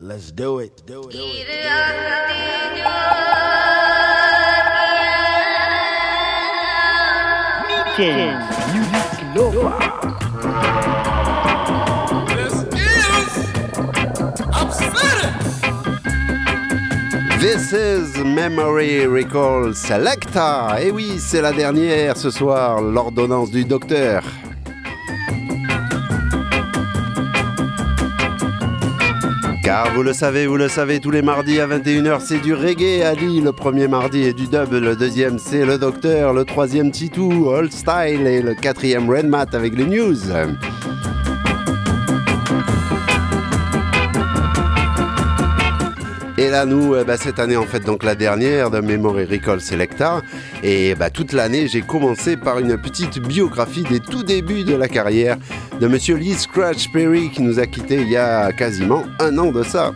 Let's do it. Do it. Do it. This is Memory Recall Selecta. Et oui, c'est la dernière ce soir, l'ordonnance du docteur. Car vous le savez, vous le savez, tous les mardis à 21h, c'est du reggae Ali, le premier mardi, et du dub, le deuxième, c'est le docteur, le troisième, Titou, Old Style, et le quatrième, Redmat avec les news. Et là, nous, eh ben, cette année, en fait, donc la dernière de Memory Recall Selecta. Et bah, toute l'année, j'ai commencé par une petite biographie des tout débuts de la carrière de Monsieur Lee Scratch Perry qui nous a quittés il y a quasiment un an de ça.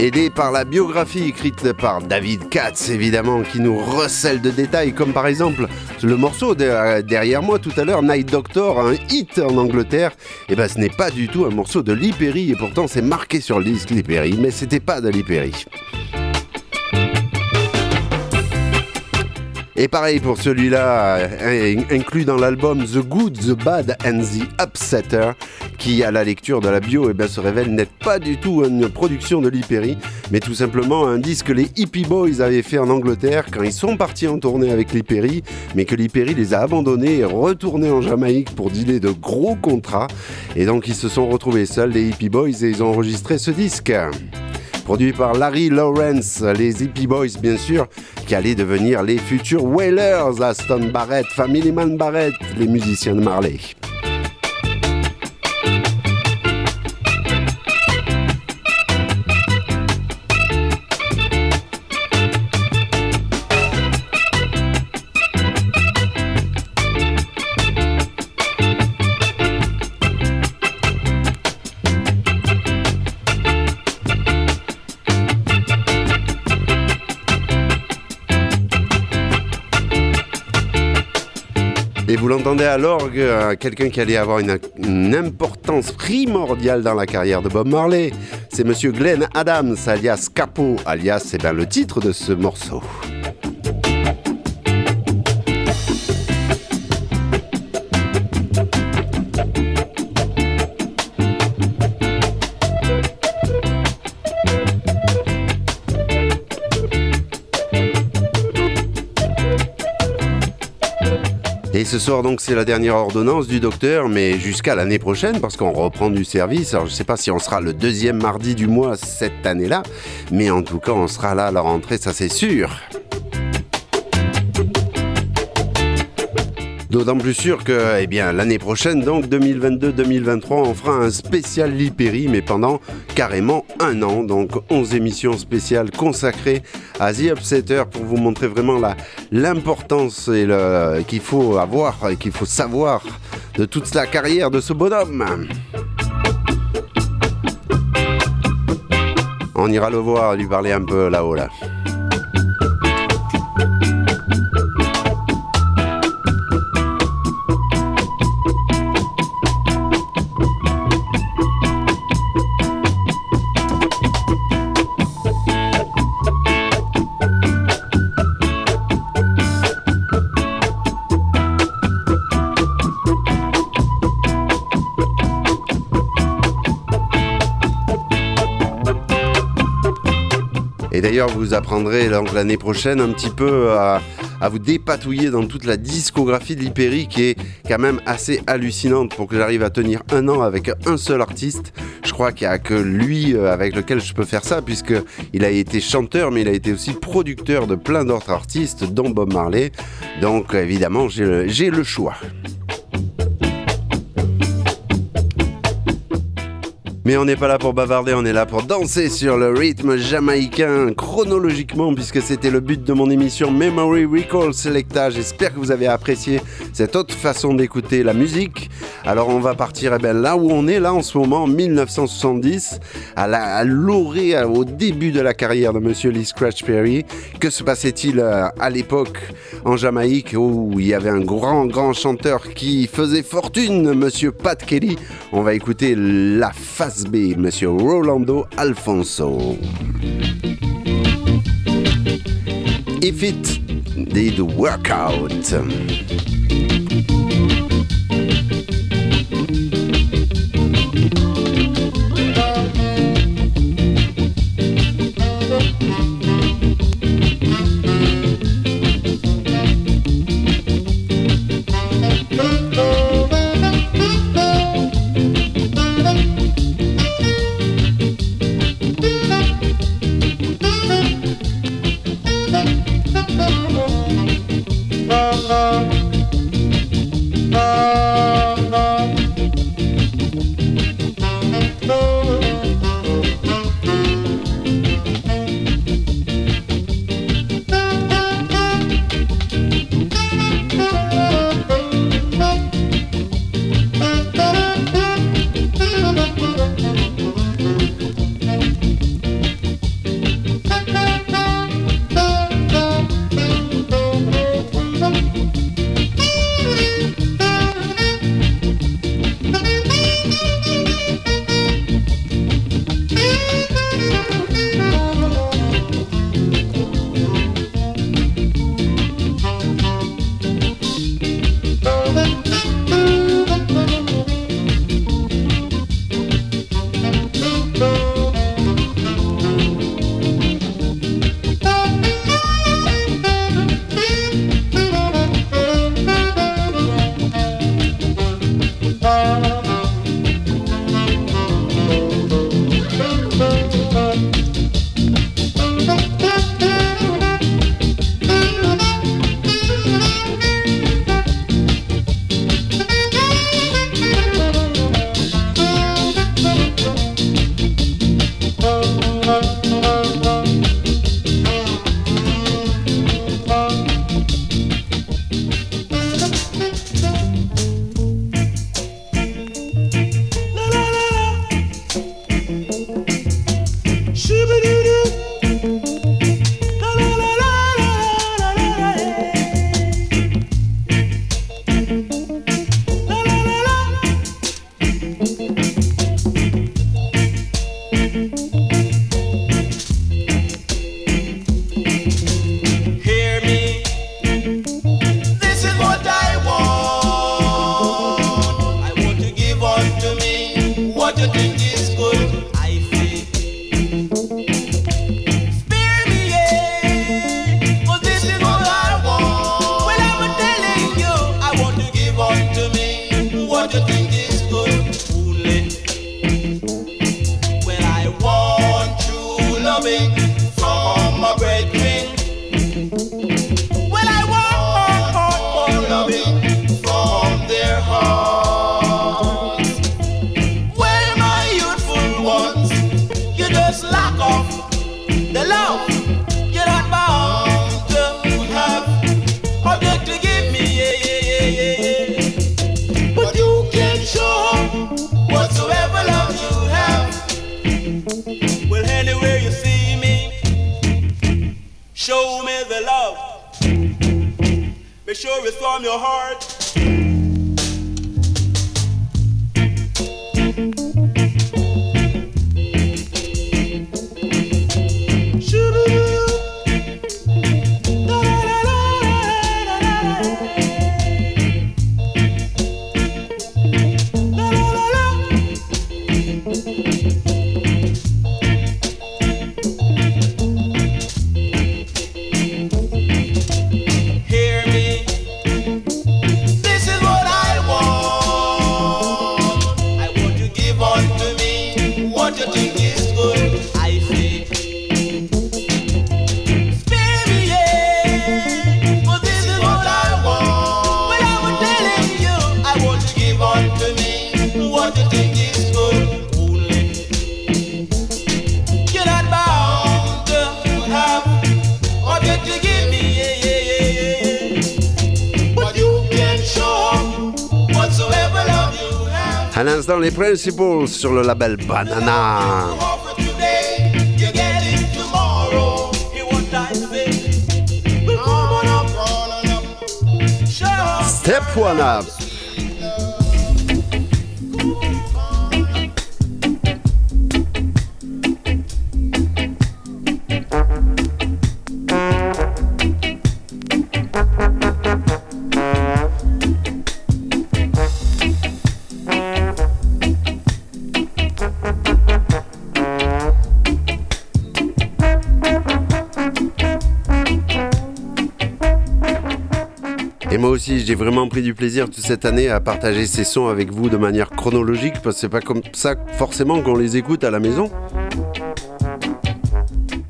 Aidé par la biographie écrite par David Katz, évidemment, qui nous recèle de détails, comme par exemple le morceau de- derrière moi tout à l'heure, Night Doctor, un hit en Angleterre. Et ben, ce n'est pas du tout un morceau de Lee et pourtant c'est marqué sur le disque Lee mais c'était pas de Lee. Et pareil pour celui-là, euh, inclus dans l'album The Good, The Bad and The Upsetter, qui à la lecture de la bio eh ben, se révèle n'être pas du tout une production de Lee mais tout simplement un disque que les Hippie Boys avaient fait en Angleterre quand ils sont partis en tournée avec Lee mais que Lee les a abandonnés et retournés en Jamaïque pour dealer de gros contrats. Et donc ils se sont retrouvés seuls, les Hippie Boys, et ils ont enregistré ce disque. Produit par Larry Lawrence, les Hippie Boys bien sûr, qui allaient devenir les futurs Wailers, Aston Barrett, Family Man Barrett, les musiciens de Marley. Vous l'entendez à l'orgue, euh, quelqu'un qui allait avoir une, importance primordiale dans la carrière de Bob Marley. C'est monsieur Glenn Adams, alias Capo, alias c'est bien le titre de ce morceau. Et ce soir donc c'est la dernière ordonnance du docteur, mais jusqu'à l'année prochaine parce qu'on reprend du service. Alors je sais pas si on sera le deuxième mardi du mois cette année-là, mais en tout cas on sera là à la rentrée, ça c'est sûr. D'autant plus sûr que, eh l'année prochaine, donc 2022-2023, on fera un spécial Lipéry, mais pendant carrément un an. Donc 11 émissions spéciales consacrées à The Upsetter pour vous montrer vraiment l'importance et qu'il faut avoir et qu'il faut savoir de toute la carrière de ce bonhomme. On ira le voir, lui parler un peu là-haut là. Et d'ailleurs, vous apprendrez l'année prochaine un petit peu à, vous dépatouiller dans toute la discographie de l'Hyperi qui est quand même assez hallucinante pour que j'arrive à tenir un an avec un seul artiste. Je crois qu'il n'y a que lui euh, avec lequel je peux faire ça puisque il a été chanteur mais il a été aussi producteur de plein d'autres artistes dont Bob Marley. Donc évidemment, j'ai le choix. Mais on n'est pas là pour bavarder, on est là pour danser sur le rythme jamaïcain chronologiquement puisque c'était le but de mon émission Memory Recall Selecta. J'espère que vous avez apprécié cette autre façon d'écouter la musique Alors on va partir eh ben, là où on est là en ce moment, en 1970, à l'orée, au début de la carrière de Monsieur Lee Scratch Perry. Que se passait-il euh, à l'époque en Jamaïque où il y avait un grand grand chanteur qui faisait fortune, Monsieur Pat Kelly? On va écouter la face B, Monsieur Rolando Alphonso. If it did work out. Sur le label Banana. Step one up. J'ai vraiment pris du plaisir toute cette année à partager ces sons avec vous de manière chronologique, parce que c'est pas comme ça forcément qu'on les écoute à la maison.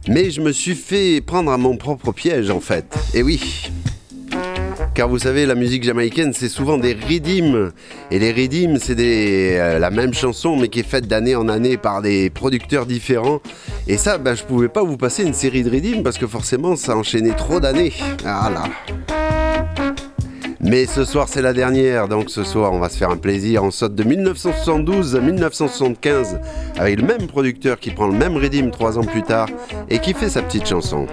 Mais je me suis fait prendre à mon propre piège en fait. Et oui. Car vous savez, la musique jamaïcaine, c'est souvent des rythmes. Et les rythmes, c'est euh, la même chanson, mais qui est faite d'année en année par des producteurs différents. Et ça, ben, je pouvais pas vous passer une série de rythmes parce que forcément, ça enchaînait trop d'années. Ah là. Mais ce soir c'est la dernière, donc ce soir on va se faire un plaisir. On saute de 1972 à 1975 avec le même producteur qui prend le même rythme trois ans plus tard et qui fait sa petite chanson.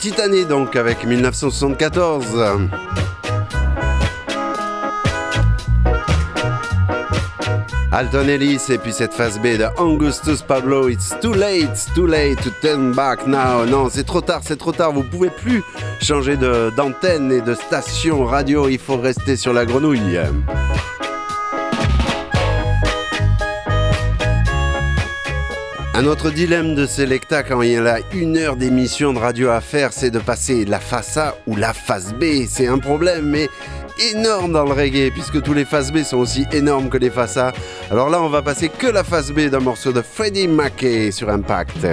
Petite année donc avec 1974. Alton Ellis et puis cette phase B de Augustus Pablo, It's too late, it's too late to turn back now. Non, c'est trop tard, c'est trop tard, vous pouvez plus changer d'antenne et de station radio, il faut rester sur la grenouille. Un autre dilemme de Selecta quand il y a une heure d'émission de radio à faire, c'est de passer la face A ou la face B. C'est un problème, mais énorme dans le reggae, puisque tous les faces B sont aussi énormes que les faces A. Alors là, on va passer que la face B d'un morceau de Freddie Mackey sur Impact.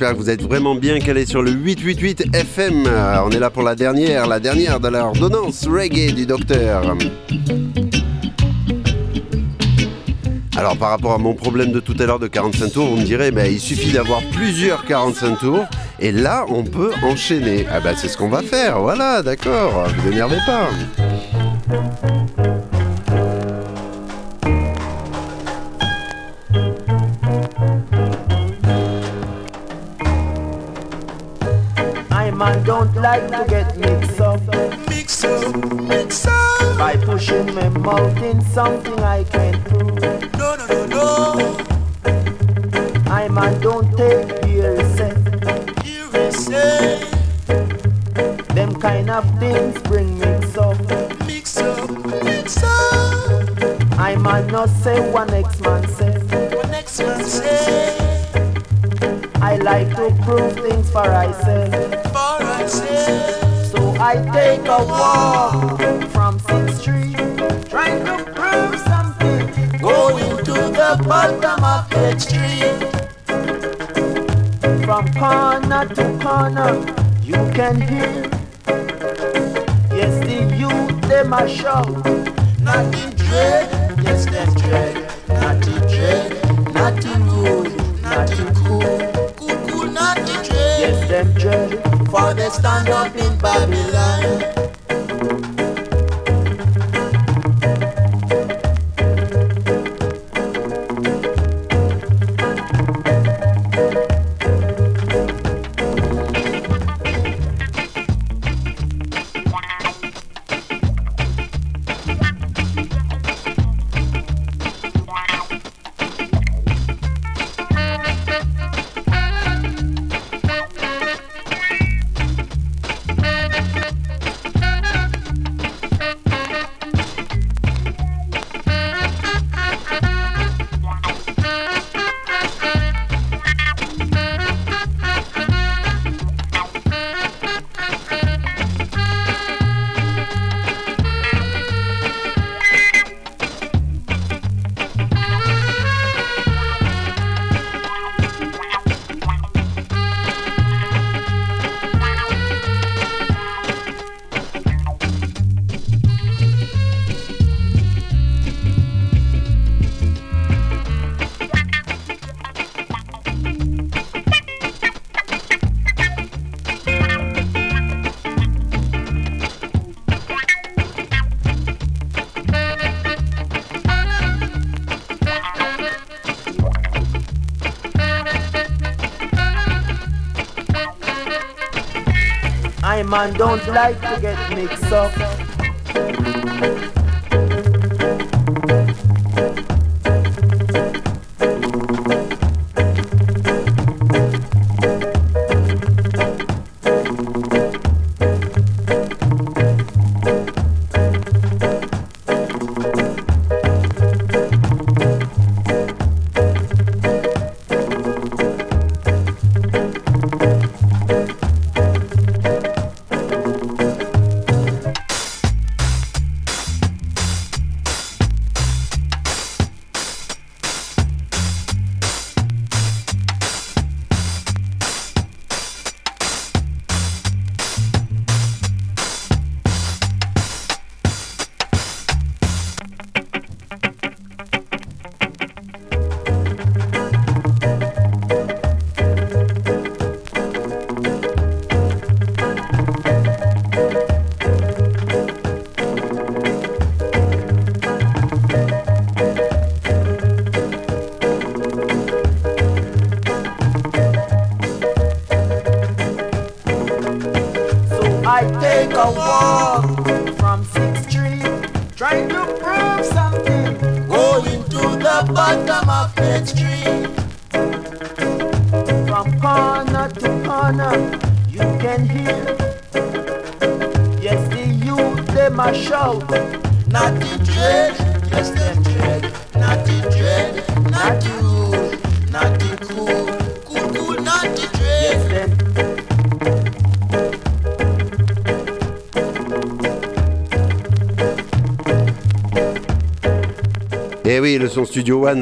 J'espère que vous êtes vraiment bien calé sur le 888 FM. Euh, on est là pour la dernière, la dernière de l'ordonnance reggae du docteur. Alors par rapport à mon problème de tout à l'heure de 45 tours, vous me direz, bah, il suffit d'avoir plusieurs 45 tours, et là on peut enchaîner. Ah bah c'est ce qu'on va faire, voilà, d'accord, vous énervez pas. Pushing my mouth in something I can't prove. No, no, no, no. I man don't take hearsay. Hearsay. Them kind of things bring mix up. Mix up, mix up. I man not say one next man say. One next man say. I like to prove things for myself. So I take a walk bottom of the street. From corner to corner, you can hear. Yes, the youth, they a shout. Not in dread, yes, them dread. Not in dread, not in rude, not in cool. Cool, cool, not in dread. Yes, them dread for they stand up in Babylon. Man don't like to get mixed up.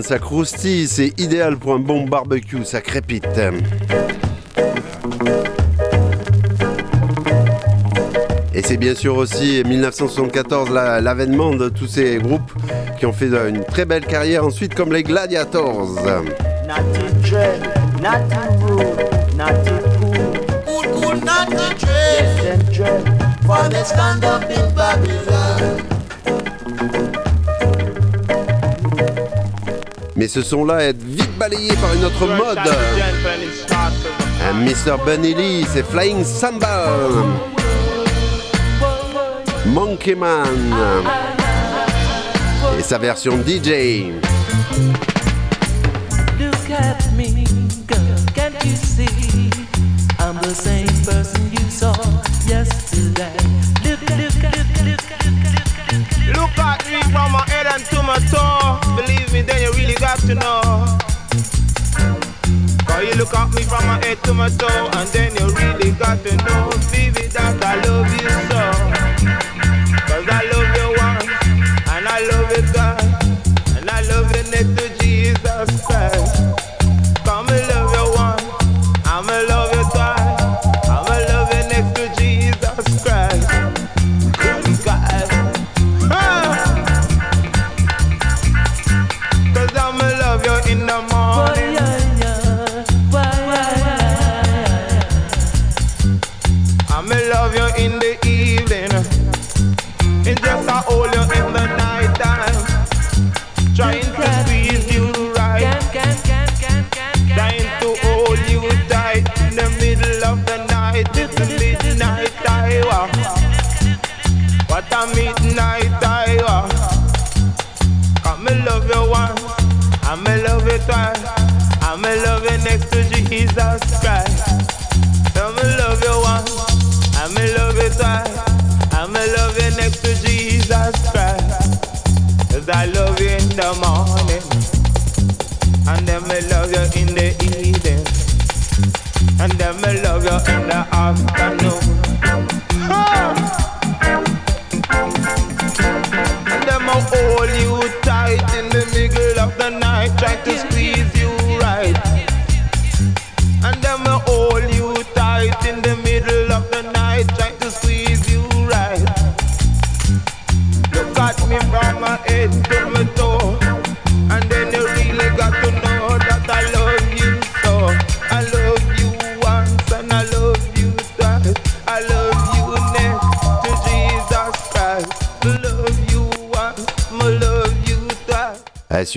Ça croustille, c'est idéal pour un bon barbecue, ça crépite. Et c'est bien sûr aussi 1974 l'avènement de tous ces groupes qui ont fait une très belle carrière ensuite comme les Gladiators. Mais ce son-là est vite balayé par une autre mode. Un Mr. Bunny Lee, c'est Flying Samba. Monkey Man. Et sa version DJ. Got to know. Cause you look at me from my head to my toe, and then you really got to know, baby, that I love you so.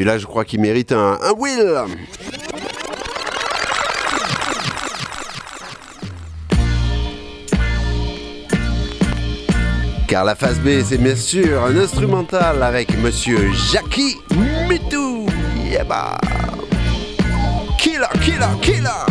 Celui-là, je crois qu'il mérite un, Will. Car la phase B, c'est bien sûr un instrumental avec Monsieur Jackie Mitou. Yeah, bah. Killer, killer, killer.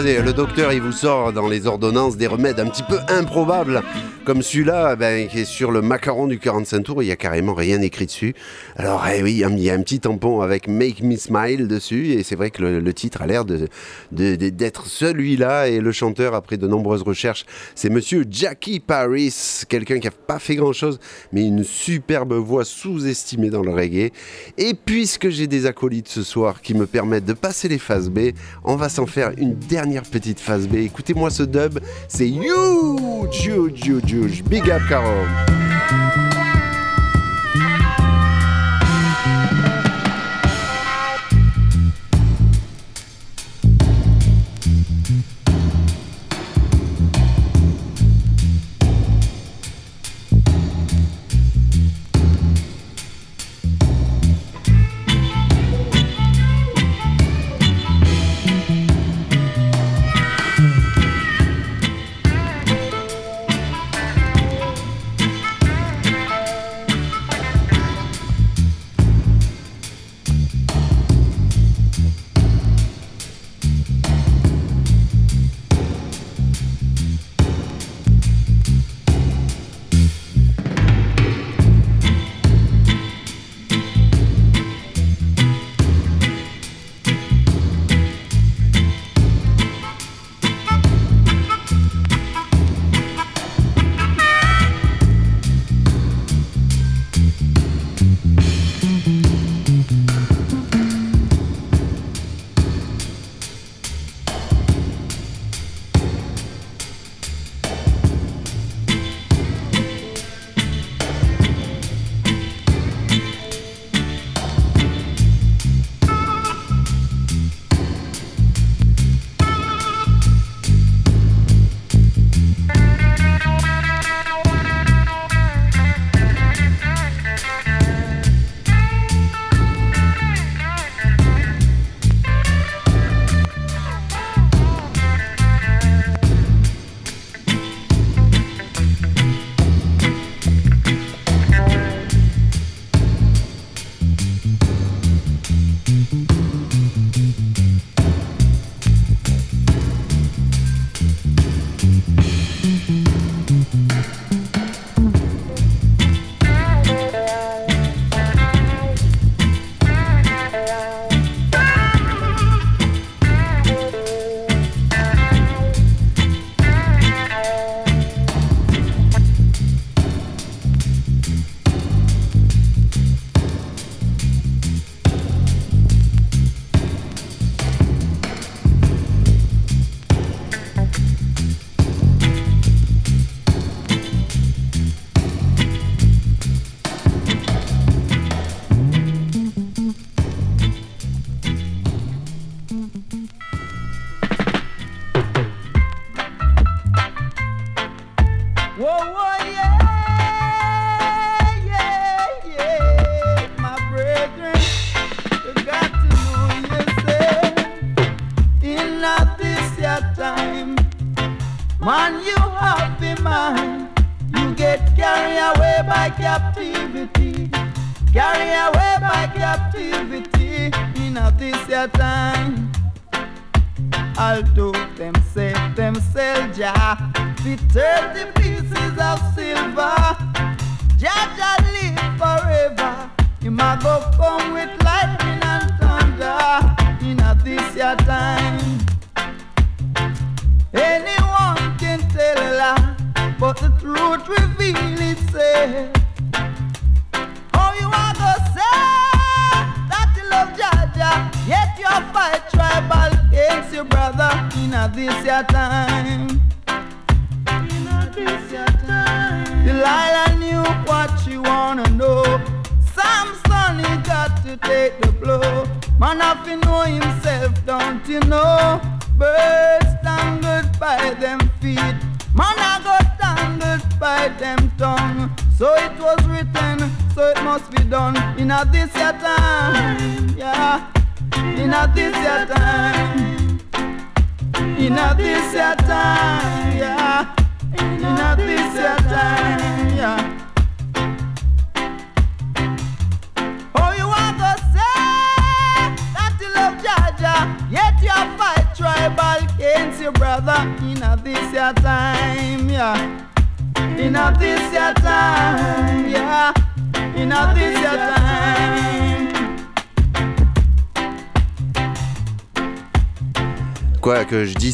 le docteur il vous sort dans les ordonnances des remèdes un petit peu improbables, comme celui-là, ben, qui est sur le macaron du 45 tours, il y a carrément rien écrit dessus. Alors eh oui, il y a un petit tampon avec Make Me Smile dessus, et c'est vrai que le, titre a l'air de, d'être celui-là, et le chanteur, après de nombreuses recherches, c'est Monsieur Jackie Paris, quelqu'un qui n'a pas fait grand-chose, mais une superbe voix sous-estimée dans le reggae. Et puisque j'ai des acolytes ce soir qui me permettent de passer les phases B, on va s'en faire une dernière petite phase B. Écoutez-moi ce dub, c'est huge, huge, huge, Big up, Caro.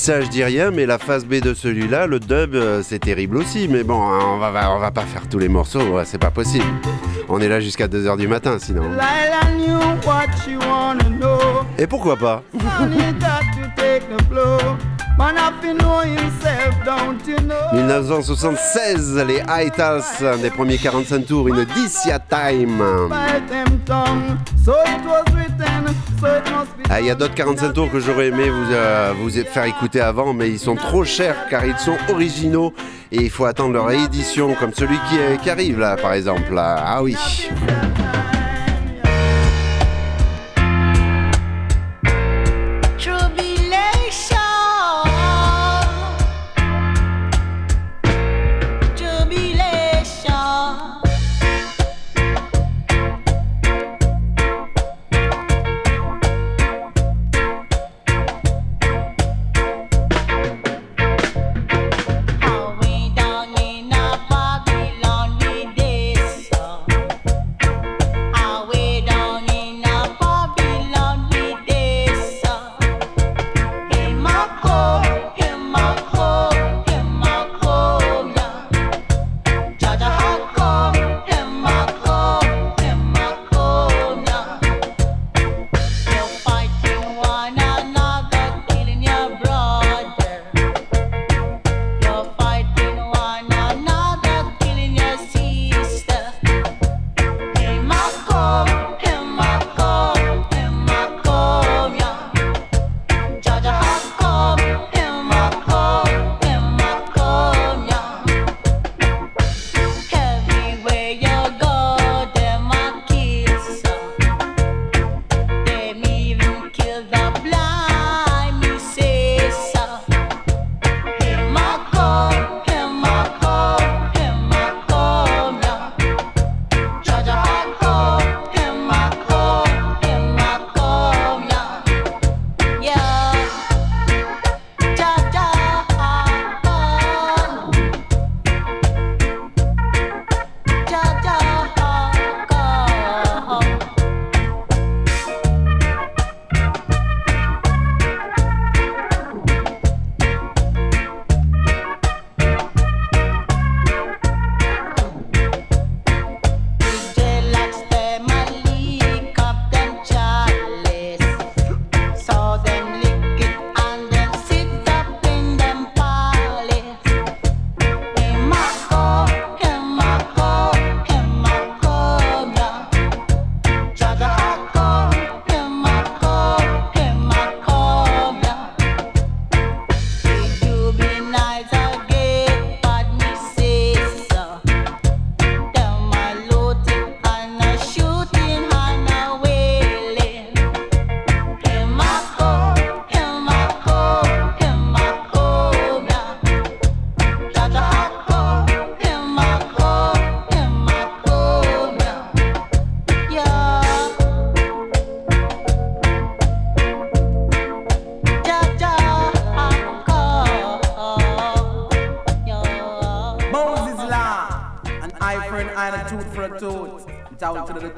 ça je dis rien, mais la phase B de celui-là, le dub, euh, c'est terrible aussi. Mais bon, hein, on va, on va pas faire tous les morceaux, c'est pas possible. On est là jusqu'à 2h du matin sinon. Et pourquoi pas? 1976, les Itals, un des premiers 45 tours, une Dicia Time. Ah, il y a d'autres 45 tours que j'aurais aimé vous, euh, vous faire écouter avant, mais ils sont trop chers car ils sont originaux et il faut attendre leur édition, comme celui qui, qui arrive là, par exemple. Ah oui.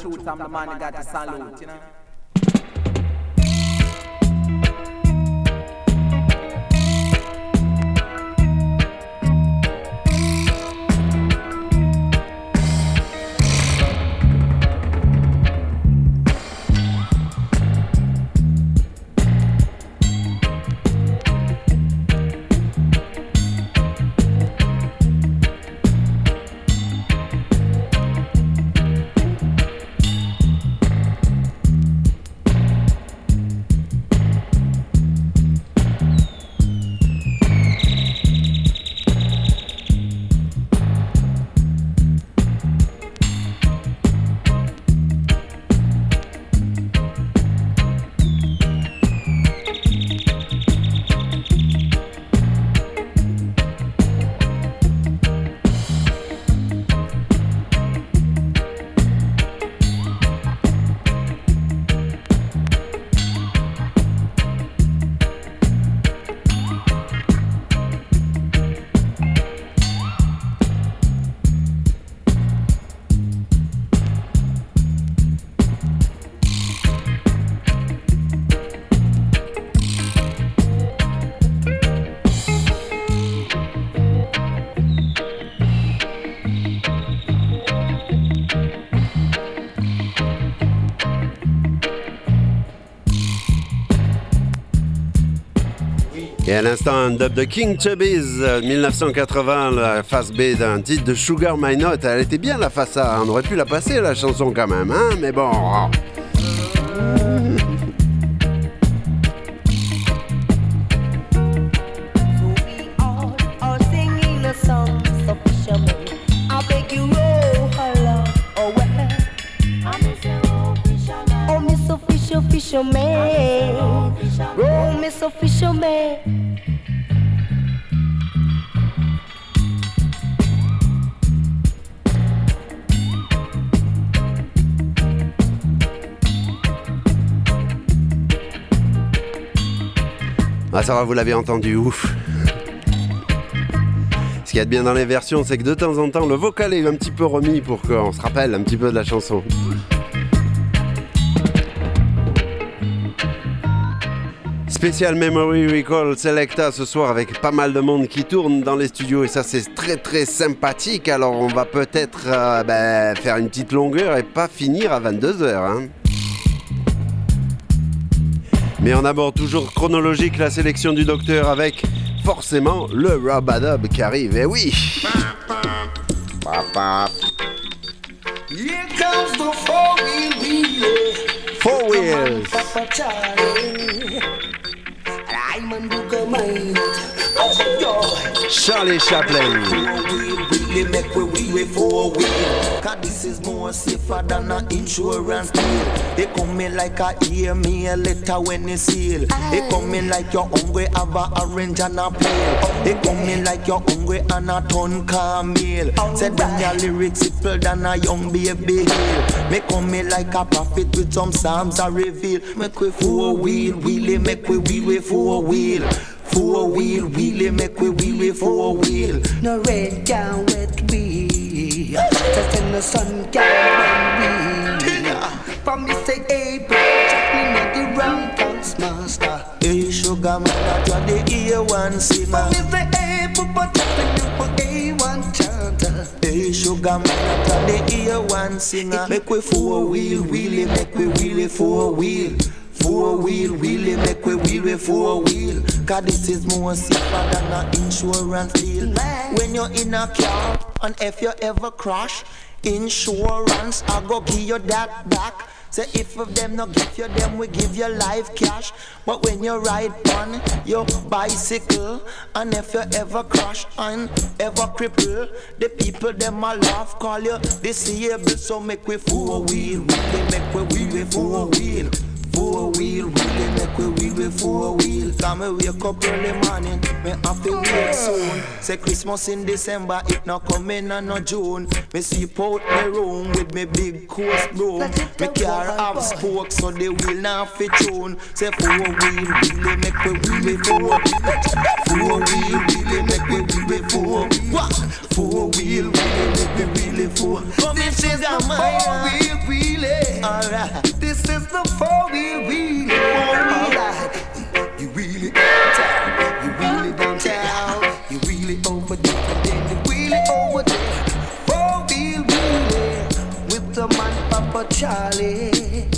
truth, I'm the man that got the salute, you know. À l'instant, un dub de King Chubbies, 1980, la face B d'un titre de Sugar My Note. Elle était bien la face A, on aurait pu la passer la chanson quand même, hein, mais bon. Vous l'avez entendu, ouf. Ce qu'il y a de bien dans les versions, c'est que de temps en temps, le vocal est un petit peu remis pour qu'on se rappelle un petit peu de la chanson. Spécial Memory Recall Selecta ce soir avec pas mal de monde qui tourne dans les studios et ça c'est très très sympathique. Alors on va peut-être euh, ben, faire une petite longueur et pas finir à 22h. Hein. Mais on aborde toujours chronologique la sélection du docteur avec forcément le Rabadub qui arrive. Et oui Four wheels. Charlie Chaplin. Really make we we we four wheel. Cause this is more safer than an insurance deal. They come in like a hear me a letter when they seal. They come in like you're hungry, have a orange and a pale. They come in like you're hungry and a ton camel. Said when your lyrics simple than a young baby hill. Me come in like a prophet with some psalms I reveal. Make we four wheel, wheelie, make we wheel, we four wheel. Four wheel, wheelie, make we wheel, we four wheel. No red can wet we. Just in the sun can run we. From me say April, check me not the wrong dance master. Hey, sugar man, that you the A1 singer. From me say April, but check me for A1 chanter. Hey, sugar man, that you the A1 singer. Make we four wheel, wheelie, make we wheelie four wheel. Four wheel, wheelie, make we wheel with four wheel. Cause this is more safer than an insurance deal. When you're in a car, and if you ever crash, insurance, I go give you that back. Say if of them no give you them, we give you live cash. But when you ride on your bicycle, and if you ever crash and ever cripple, the people them a laugh, call you disabled. So make we four wheel, really make we wheel four wheel. Four wheel, We really make we wheel with four wheel. Come me wake up early morning, me have to wake soon. Say Christmas in December, it not coming and no June. Me sweep out my room with me big coast broom. Me car have spokes, so the wheel not fit tune. Say four wheel, really make we wheel with four. Four wheel, really make we wheel with four. What? Four wheel, really make we wheel with four. In, she's a Four wheel wheelie. Alright. This is the four wheel wheelie. Alright. You really downtown. You really downtown. You really over there. Then you really over there. Four wheel wheelie. Eh? With the man Papa Charlie.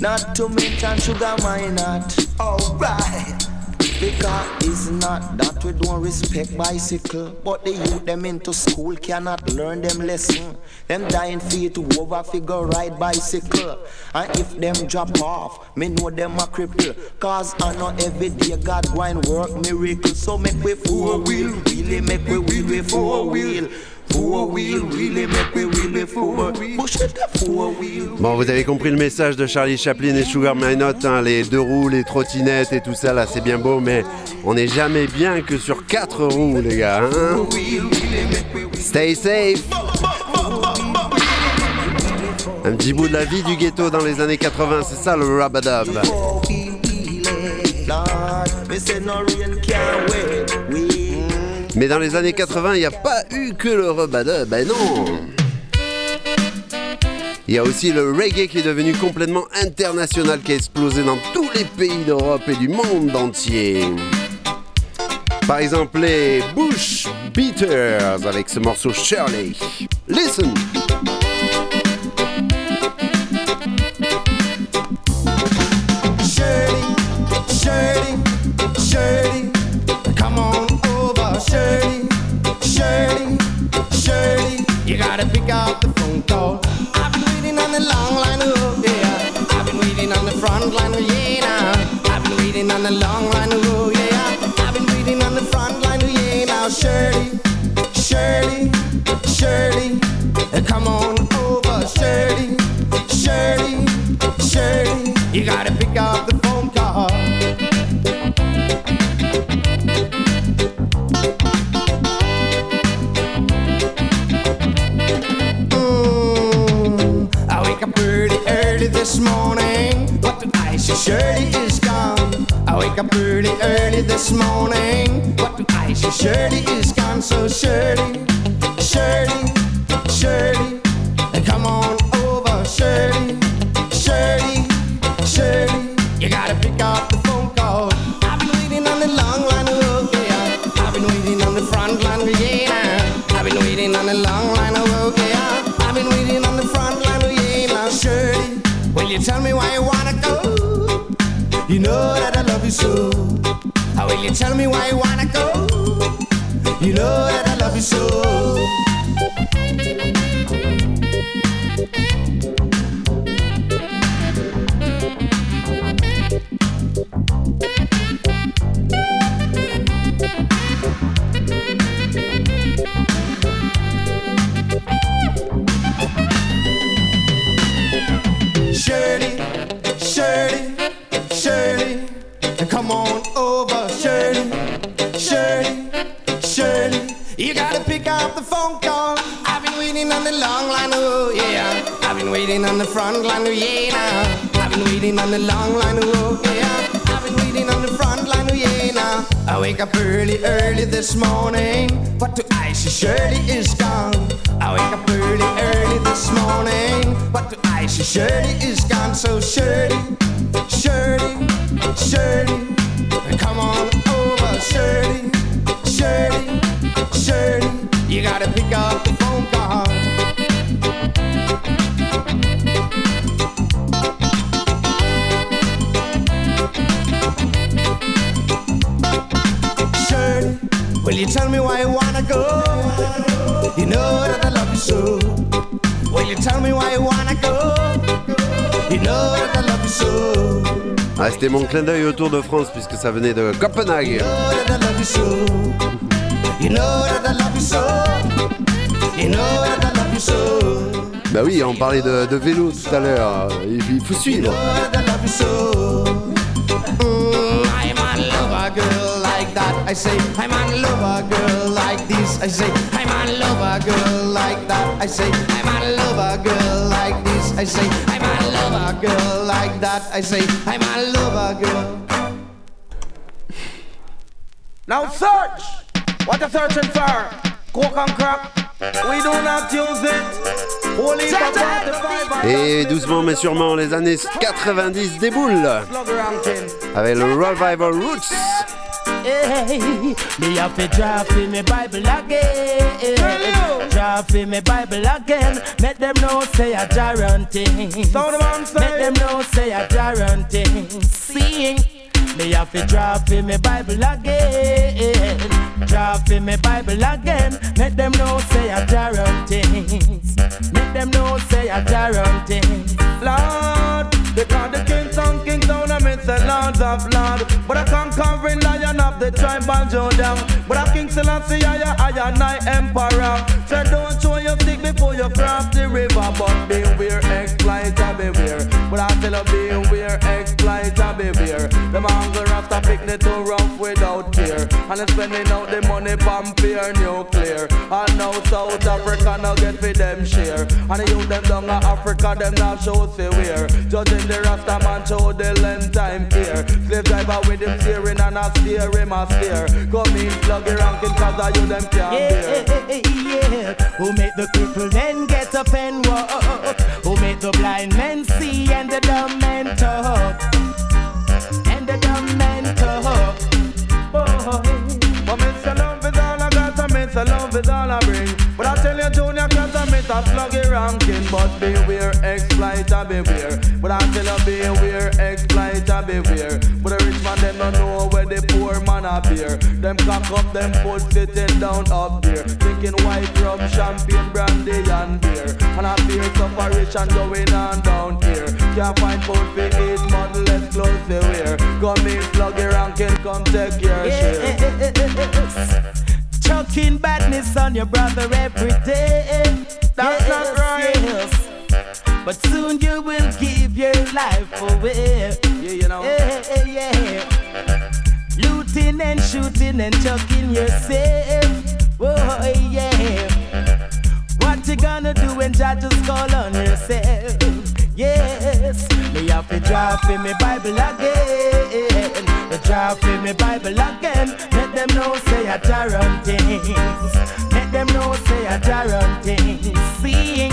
Not to mention Sugar Minott. Alright. Because it's not that we don't respect bicycle, but the youth them into school cannot learn them lesson. Them dying feet to over figure ride bicycle. And if them drop off, me know them a cripple. Cause I know every day God go and work miracle. So make we four wheel, really make we wheel we four wheel. Bon, vous avez compris le message de Charlie Chaplin et Sugar My Note, hein, les deux roues, les trottinettes et tout ça, là, c'est bien beau, mais on n'est jamais bien que sur quatre roues, les gars. Hein Stay safe Un petit bout de la vie du ghetto dans les années 80, c'est ça le rabadab. Four wheel wheelie. Lord, me say no rain can't wait. Mais dans les années 80, il n'y a pas eu que le rabadab, ben non Il y a aussi le reggae qui est devenu complètement international, qui a explosé dans tous les pays d'Europe et du monde entier. Par exemple, les Bush Beaters avec ce morceau Shirley. Listen! Shirley, Shirley, Shirley, gotta pick up the phone call. I've been waiting on the long line, oh yeah. I've been waiting on the front line, oh yeah. Now. I've been waiting on the long line, oh yeah. I've been waiting on the front line, oh yeah. Now Shirley, Shirley, Shirley, uh, come on over, Shirley, Shirley, Shirley. You gotta pick up the phone call. This morning, but the icy Shirley is gone. I wake up early, early this morning, but the icy Shirley is gone. So Shirley, Shirley, tell me why you wanna go? You know that I love you so. How will you tell me why you wanna go? You know that I love you so. Wake up early, early this morning, but to icy Shirley is gone. I wake up early, early this morning, but to icy Shirley is gone. So Shirley, Shirley, Shirley, Ah, c'était mon clin d'œil autour de France puisque ça venait de Copenhague. Bah oui, on parlait de, de vélo tout à l'heure. Il, faut suivre. I say, I'm on love a girl like this. I say, I'm on love a girl like that. I say, I'm on love a girl like this. I say, I'm that. I say I'm a lover girl. Now search. What you searching for? Coke and crack? We do not use it. 45 Et doucement mais sûrement, les années 90 déboulent avec le Revival Roots. Hey, me have to drop in my Bible again. Drop in my Bible again. Make them know say a guarantee. Sound man say. Make them know say a guarantee. Sing. Me have to drop in my Bible again. Drop in my Bible again. Make them know say a guarantee. Make them know say a guarantee. Lord, they call the kings and kings down it's the lords of lord. But a conquering lion of the tribe of Judah. But a king Selassie, I, I, and I emperor. So don't show your stick before you cross the river. But beware, exploiter, beware. But I tell you, beware, exploiter, beware. Them hunger rasta picnic too rough without fear. And they spending out the money pump pure nuclear. And now South Africa now get for them share. And the youth them down in Africa, them now show severe. Judging the Rasta man show the length time here. Slave driver with him steering and I steer him a steer. Come in, plug your ranking cause I you them can't bear. Yeah, yeah. Who make the crippled men get up and walk? Make the blind men see and the dumb men talk? And the dumb men talk. Oh. But a love is all I got, and a love is all I bring. But I tell you, Junior, cause I miss a sluggy ranking, but beware, exploiter beware. But I tell you beware, exploiter beware. But the rich man them don't know where the poor man appear. Them cock up them foot sitting down up there, drinking white rum, champagne, brandy and beer. And I fear suffer rich and going on down here. Can't find food for eat, model less clothes to wear. Come in, sluggy ranking, come take your share. Chucking badness on your brother every day. That's not right. Yes. But soon you will give your life away. Shooting and chucking yourself. Oh, yeah. What you gonna do when Jah just call on yourself? Yes, me have to drop in me Bible again. Me drop in me Bible again. Let them know say I run things. Let them know say I run things. Sing.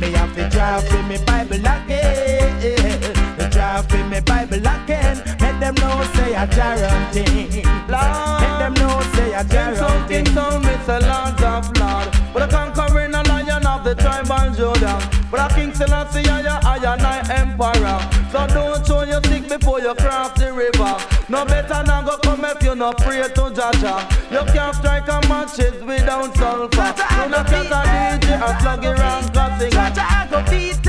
Me have to drop in me Bible again. Me drop in me Bible again. Them know say I run things. Let them know say I King run Sound, King things. Sound, it's a Lord of Lord. But I conquering a lion of the tribal Judah. But a King Selassie, I, I, I, I, emperor. So don't show your stick before you cross the river. No better than go come if you not pray to Jaja. You can't strike a matches without sulfur. You go just a DJ, a sluggy round classic. Jaja, I go beat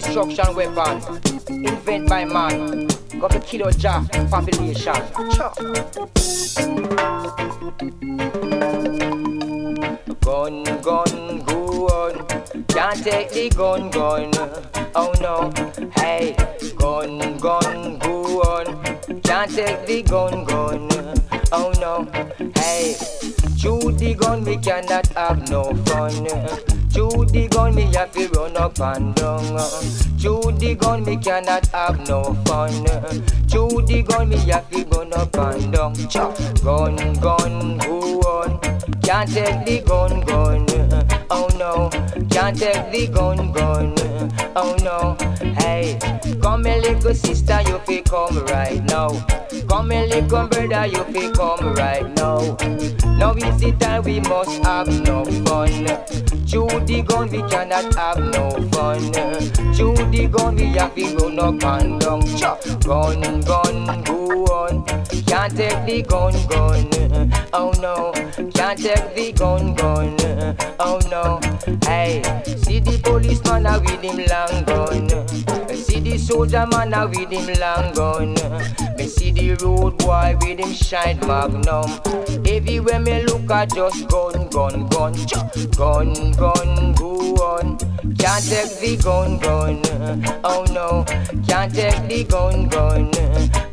destruction weapon, invented by man, got to kill your jack population. Cha. Gun, gun, go on, can't take the gun, gun. Oh no, hey, gun, gun, go on, can't take the gun, gun. Oh no, hey, shoot the gun, we cannot have no fun. Shoot the gun, me have to run up and down. Shoot the gun, me cannot have no fun. Shoot the gun, me have to run up and down. Cha. Gun, gun, go on. Can't take the gun, gun. Oh no, can't take the gun, gun. Oh no, hey, come a little sister, you fi come right now. Come a little brother, you fi come right now. Now is the time we must have no fun. Shoot the gun, we cannot have no fun. Shoot the gun, we have to run up and down. Gun, gun, go on. Can't take the gun, gun. Oh no, can't take the gun, gun. Oh no, hey, see the policeman with him long gun. The soldier man a with him long gun. Me see the road boy with him shine magnum. Everywhere me look I just gun, gun, gun, gun, gun, go on. Can't take the gun, gun. Oh no, can't take the gun, gun.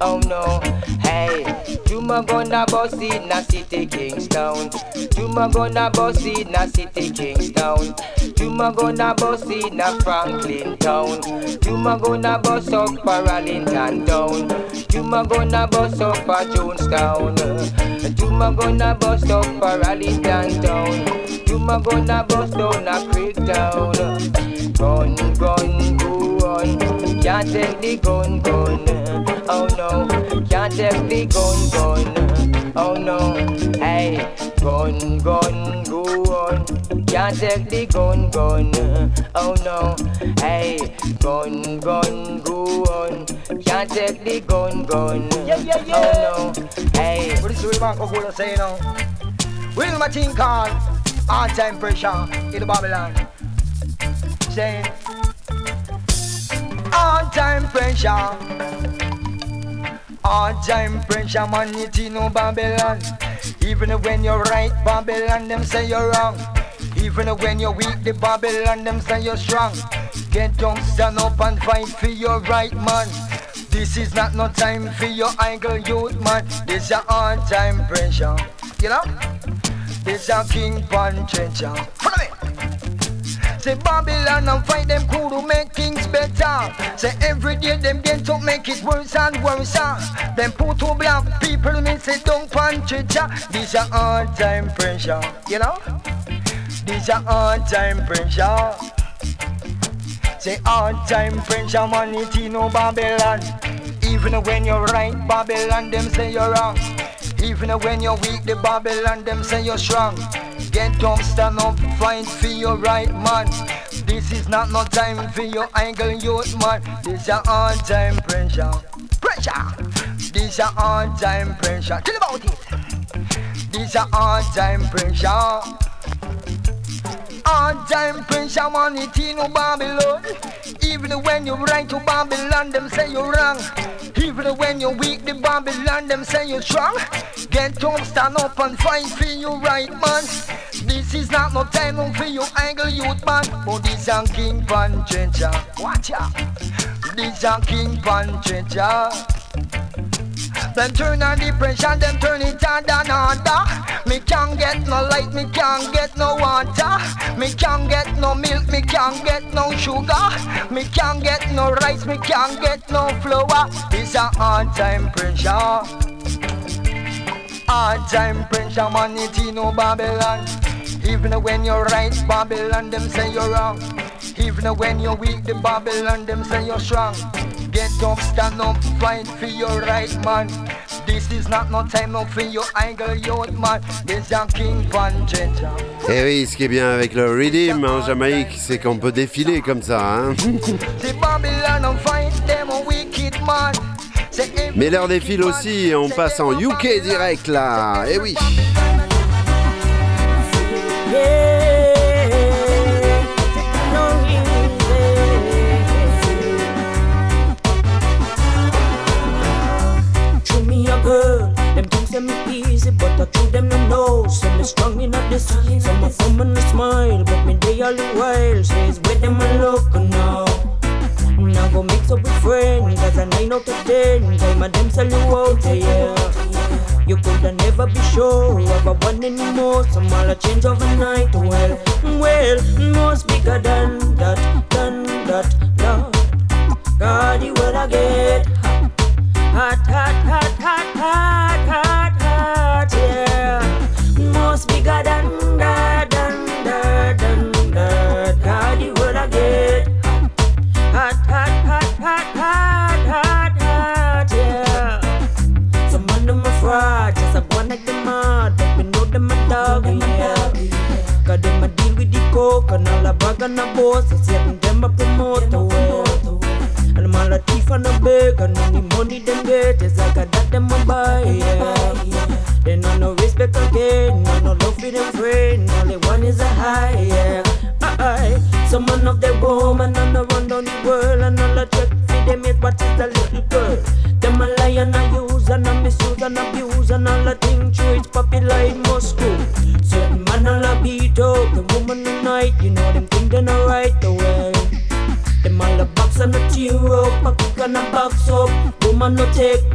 Oh no, hey, Juma gonna boss it na city Kingstown. Juma gonna boss it na city Kingstown. Juma gonna boss it na Franklin town. Juma gonna boss up for Arlington town. Juma gonna boss up for Jonestown. Juma gonna boss up for Arlington town. Juma gonna boss down a Creek town. Gun, gun, go on. Can't take the gun, gun. Oh no, can't take the gun, gun. Oh no, hey, gun, gun, go on. Can't take the gun, gun. Oh no, hey, gun, gun, go on. Can't take the gun, gun. Yeah, yeah, yeah. Oh no, hey. What is the remark of what I say now? Will my team call on time pressure in the Babylon? Saying on time pressure. On time pressure, man, it in no Babylon. Even when you're right, Babylon, them say you're wrong. Even when you're weak, the Babylon, them say you're strong. Get up, stand up and fight for your right, man. This is not no time for your idle youth, man. This a on time pressure, you know? This a king pan trencher. Follow me. Say Babylon and fight them cool to make things better. Say every day them get to make it worse and worse. Them put to black people me say don't punch it. This a hard time pressure, you know. This a hard time pressure. Say hard time pressure, man, it no Babylon. Even when you're right, Babylon, them say you're wrong. Even when you're weak, the Babylon, them say you're strong. Get up, stand up, fight for your right, man. This is not no time for your angle youth, man. This a hard time pressure. Pressure! This a hard time pressure. Tell about it. This a hard time pressure. Hard time pressure, man, it in Babylon. Even when you right to Babylon, them say you're wrong. Even when you're weak, the Babylon, them say you're strong. Get up, stand up and fight for your right, man. This is not no time for you angle youth, man. But this a King Pan Trencher. Eh, Watch out. This a King Pan Trencher. Eh, Them turn on the pressure, them turn it on and under. Me can't get no light, me can't get no water. Me can't get no milk, me can't get no sugar. Me can't get no rice, me can't get no flour. It's a hard time pressure. Hard time pressure, man, it no Babylon. Even when you're right, Babylon, them say you're wrong. Even when you're weak, the Babylon, them say you're strong. Get up, stand up, fight for your right, man. This is not no time no for your angle, youth, man. This a King Pan Ginger. Et Eh oui, ce qui est bien avec le Redeem en Jamaïque, c'est qu'on peut défiler comme ça. Hein Mais l'heure défile aussi on passe en UK direct là. Et oui. But I chew them no know. Some is strong in this, some of them in a smile, but me they all the while says where them a look now. Now go mix up with friends, cause a nine out of ten time of them sell you out, yeah. You coulda never be sure of a one anymore. Some all a change overnight. Well, well, most bigger than that, than that, love. God, you will I get hot, hot, hot, hot, hot, hot, and a boss, so certain them a promote the way. And all a thief and a beg, and any money them get is like a that them a buy, yeah. They no no respect again, no no love for them friend, they want is a high, yeah. Aye, some man of them woman and take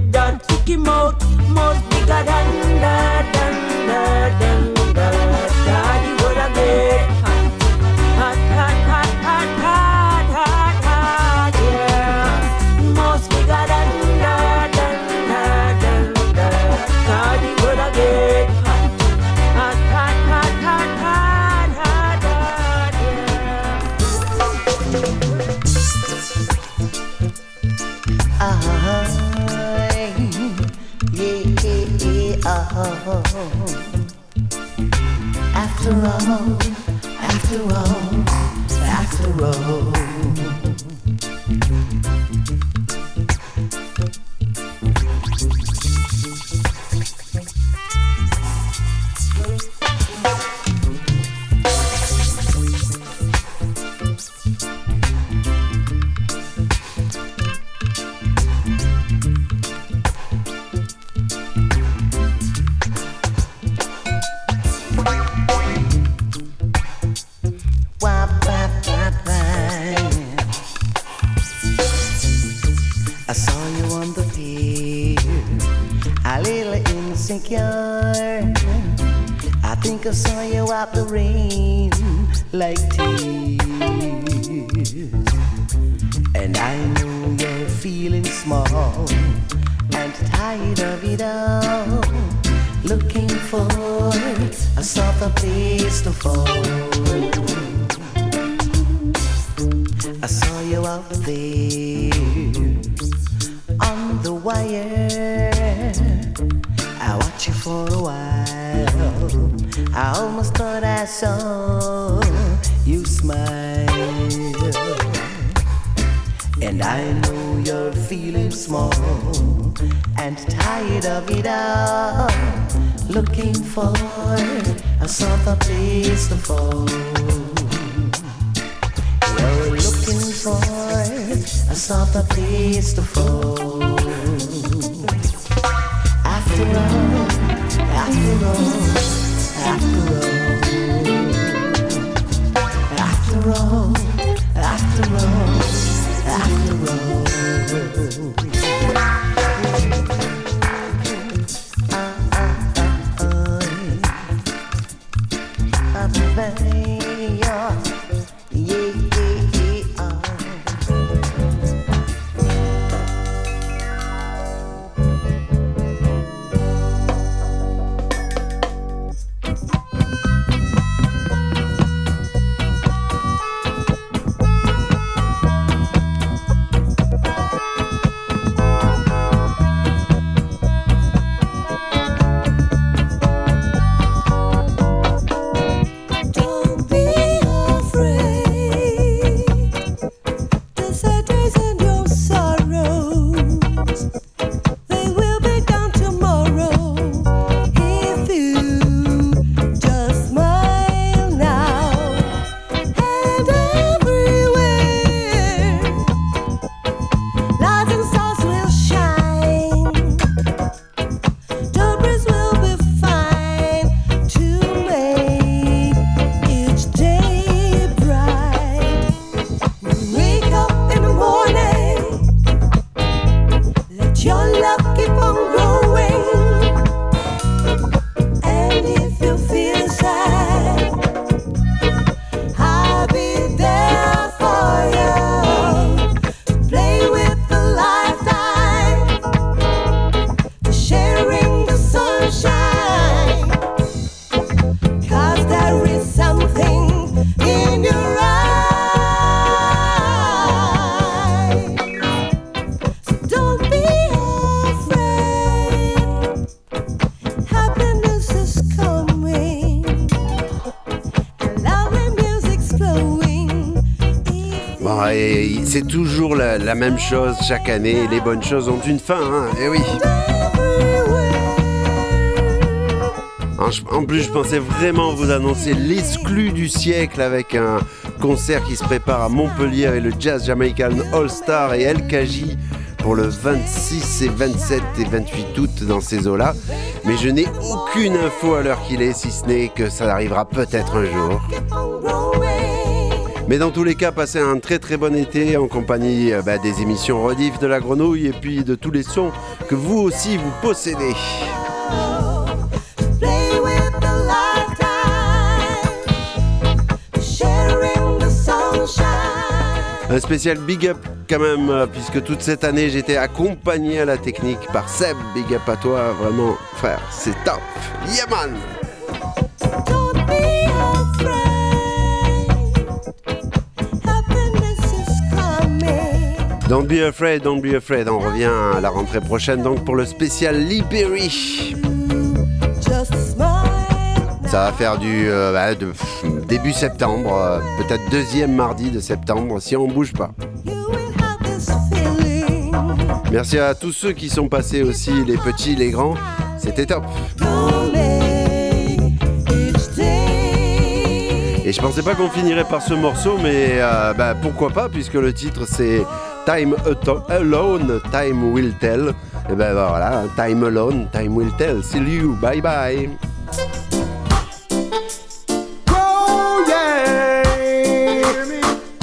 toujours la, même chose chaque année. Les bonnes choses ont une fin, hein. Eh oui. En, plus, je pensais vraiment vous annoncer l'exclu du siècle avec un concert qui se prépare à Montpellier avec le Jazz Jamaican All Star et El Kaji pour le 26 et 27 et 28 août dans ces eaux-là. Mais je n'ai aucune info à l'heure qu'il est, si ce n'est que ça arrivera peut-être un jour. Mais dans tous les cas, passez un très très bon été en compagnie euh, bah, des émissions Rediff de la Grenouille et puis de tous les sons que vous aussi vous possédez. Un spécial big up quand même, euh, puisque toute cette année j'étais accompagné à la technique par Seb. Big up à toi, vraiment, frère, c'est top. Yeah Don't be afraid, don't be afraid. On revient à la rentrée prochaine donc pour le spécial Lee Perry. Ça va faire du euh, bah, de- pff, début septembre, euh, peut-être deuxième mardi de septembre si on bouge pas. Merci à tous ceux qui sont passés aussi, les petits, les grands. C'était top. Et je pensais pas qu'on finirait par ce morceau, mais euh, bah, pourquoi pas, puisque le titre c'est Time Alone, Time Will Tell. Et ben voilà, Time Alone, Time Will Tell. See you, bye bye.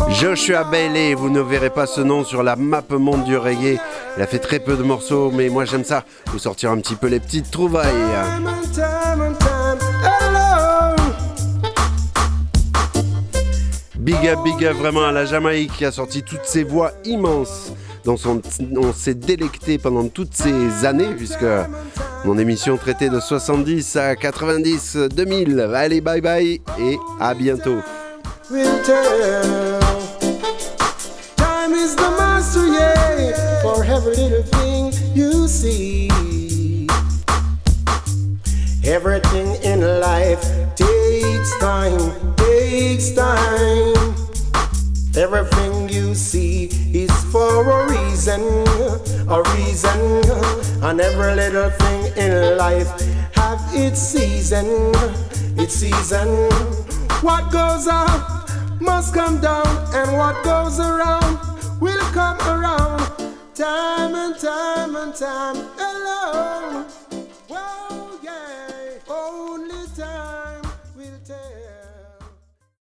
Joshua Bailey, vous ne verrez pas ce nom sur la map monde du reggae. Il a fait très peu de morceaux, mais moi j'aime ça. Vous sortir un petit peu les petites trouvailles. Big up, big up vraiment à la Jamaïque qui a sorti toutes ces voix immenses dont on, on s'est délecté pendant toutes ces années puisque mon émission traitait de 70 à 90, 2000. Allez, bye bye et à bientôt. Everything in life takes time, takes time. Everything you see is for a reason, a reason. And every little thing in life have its season, its season. What goes up must come down, and what goes around will come around. Time and time and time